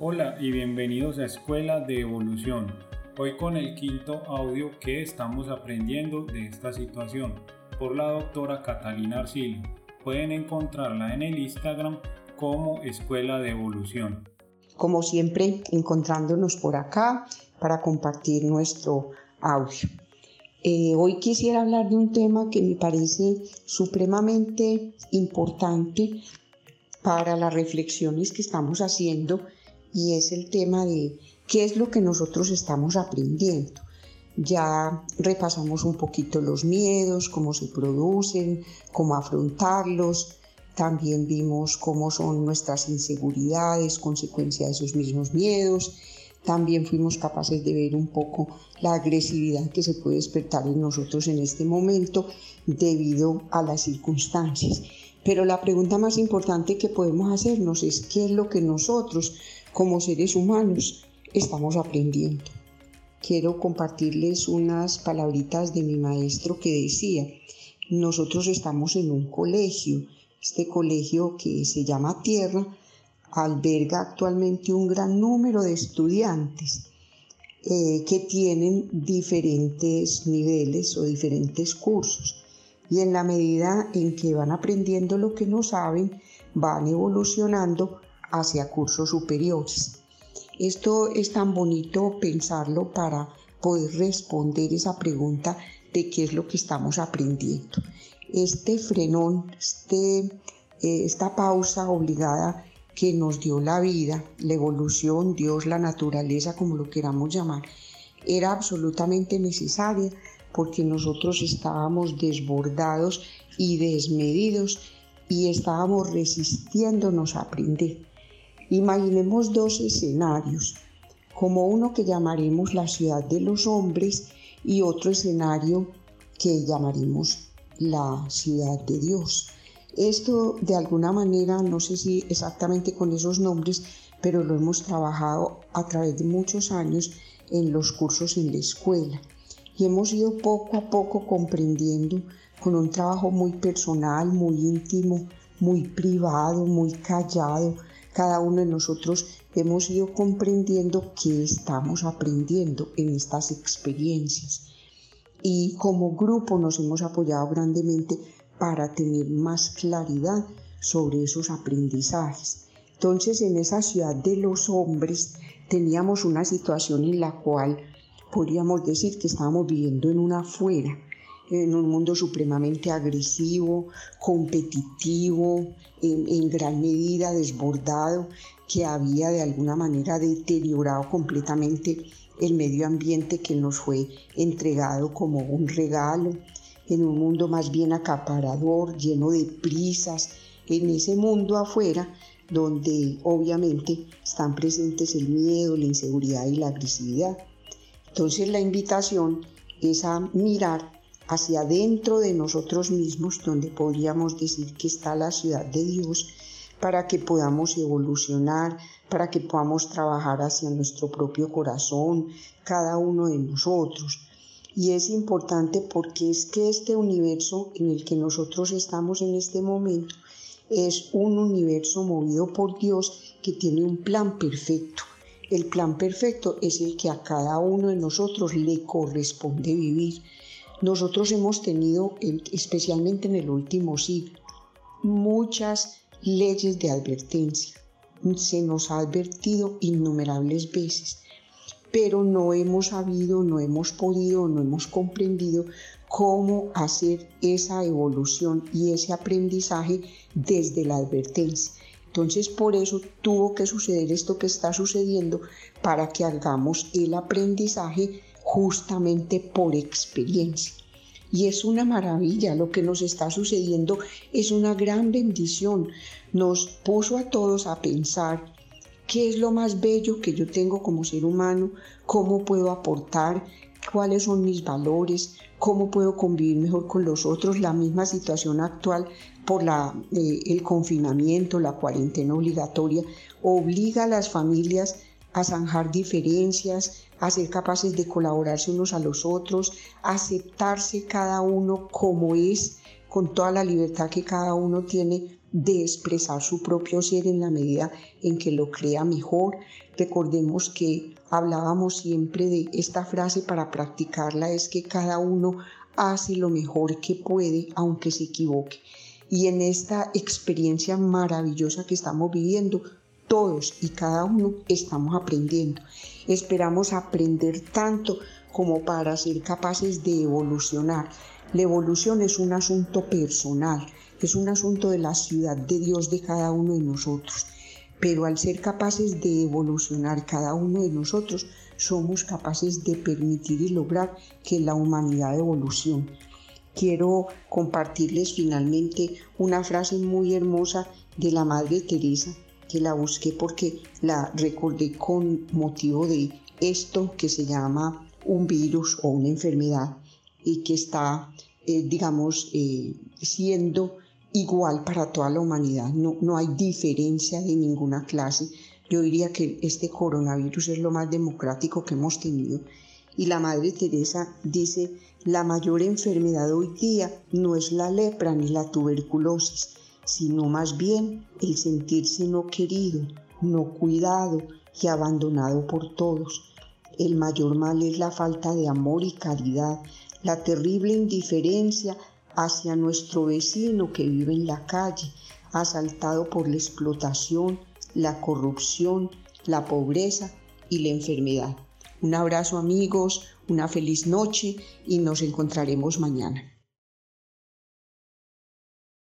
Hola y bienvenidos a Escuela de Evolución. Hoy con el quinto audio que estamos aprendiendo de esta situación por la doctora Catalina Arcilio. Pueden encontrarla en el Instagram como Escuela de Evolución. Como siempre, encontrándonos por acá para compartir nuestro audio. Eh, hoy quisiera hablar de un tema que me parece supremamente importante para las reflexiones que estamos haciendo y es el tema de qué es lo que nosotros estamos aprendiendo. Ya repasamos un poquito los miedos, cómo se producen, cómo afrontarlos. También vimos cómo son nuestras inseguridades, consecuencia de esos mismos miedos. También fuimos capaces de ver un poco la agresividad que se puede despertar en nosotros en este momento debido a las circunstancias. Pero la pregunta más importante que podemos hacernos es qué es lo que nosotros como seres humanos estamos aprendiendo. Quiero compartirles unas palabritas de mi maestro que decía, nosotros estamos en un colegio, este colegio que se llama Tierra alberga actualmente un gran número de estudiantes eh, que tienen diferentes niveles o diferentes cursos y en la medida en que van aprendiendo lo que no saben, van evolucionando hacia cursos superiores. Esto es tan bonito pensarlo para poder responder esa pregunta de qué es lo que estamos aprendiendo. Este frenón, este, eh, esta pausa obligada que nos dio la vida, la evolución, Dios, la naturaleza, como lo queramos llamar, era absolutamente necesaria porque nosotros estábamos desbordados y desmedidos y estábamos resistiéndonos a aprender. Imaginemos dos escenarios, como uno que llamaremos la ciudad de los hombres y otro escenario que llamaremos la ciudad de Dios. Esto de alguna manera, no sé si exactamente con esos nombres, pero lo hemos trabajado a través de muchos años en los cursos en la escuela y hemos ido poco a poco comprendiendo con un trabajo muy personal, muy íntimo, muy privado, muy callado, cada uno de nosotros hemos ido comprendiendo que estamos aprendiendo en estas experiencias. Y como grupo nos hemos apoyado grandemente para tener más claridad sobre esos aprendizajes. Entonces en esa ciudad de los hombres teníamos una situación en la cual podríamos decir que estábamos viviendo en una afuera en un mundo supremamente agresivo, competitivo, en, gran medida desbordado, que había de alguna manera deteriorado completamente el medio ambiente que nos fue entregado como un regalo, en un mundo más bien acaparador, lleno de prisas, en ese mundo afuera donde obviamente están presentes el miedo, la inseguridad y la agresividad. Entonces la invitación es a mirar hacia dentro de nosotros mismos, donde podríamos decir que está la ciudad de Dios, para que podamos evolucionar, para que podamos trabajar hacia nuestro propio corazón, cada uno de nosotros. Y es importante porque es que este universo en el que nosotros estamos en este momento es un universo movido por Dios que tiene un plan perfecto. El plan perfecto es el que a cada uno de nosotros le corresponde vivir. Nosotros hemos tenido, especialmente en el último siglo, muchas leyes de advertencia. Se nos ha advertido innumerables veces, pero no hemos sabido, no hemos podido, no hemos comprendido cómo hacer esa evolución y ese aprendizaje desde la advertencia. Entonces por eso tuvo que suceder esto que está sucediendo para que hagamos el aprendizaje justamente por experiencia. Y es una maravilla, lo que nos está sucediendo es una gran bendición. Nos puso a todos a pensar qué es lo más bello que yo tengo como ser humano, cómo puedo aportar, cuáles son mis valores, cómo puedo convivir mejor con los otros. La misma situación actual por la, eh, el confinamiento, la cuarentena obligatoria, obliga a las familias a zanjar diferencias, a ser capaces de colaborarse unos a los otros, aceptarse cada uno como es, con toda la libertad que cada uno tiene de expresar su propio ser en la medida en que lo crea mejor. Recordemos que hablábamos siempre de esta frase para practicarla, es que cada uno hace lo mejor que puede aunque se equivoque. Y en esta experiencia maravillosa que estamos viviendo, todos y cada uno estamos aprendiendo. Esperamos aprender tanto como para ser capaces de evolucionar. La evolución es un asunto personal, es un asunto de la ciudad de Dios de cada uno de nosotros. Pero al ser capaces de evolucionar cada uno de nosotros, somos capaces de permitir y lograr que la humanidad evolucione. Quiero compartirles finalmente una frase muy hermosa de la Madre Teresa, que la busqué porque la recordé con motivo de esto que se llama un virus o una enfermedad y que está, eh, digamos, eh, siendo igual para toda la humanidad. No, no hay diferencia de ninguna clase. Yo diría que este coronavirus es lo más democrático que hemos tenido. Y la Madre Teresa dice, la mayor enfermedad hoy día no es la lepra ni la tuberculosis, sino más bien el sentirse no querido, no cuidado y abandonado por todos. El mayor mal es la falta de amor y caridad, la terrible indiferencia hacia nuestro vecino que vive en la calle, asaltado por la explotación, la corrupción, la pobreza y la enfermedad. Un abrazo amigos, una feliz noche y nos encontraremos mañana.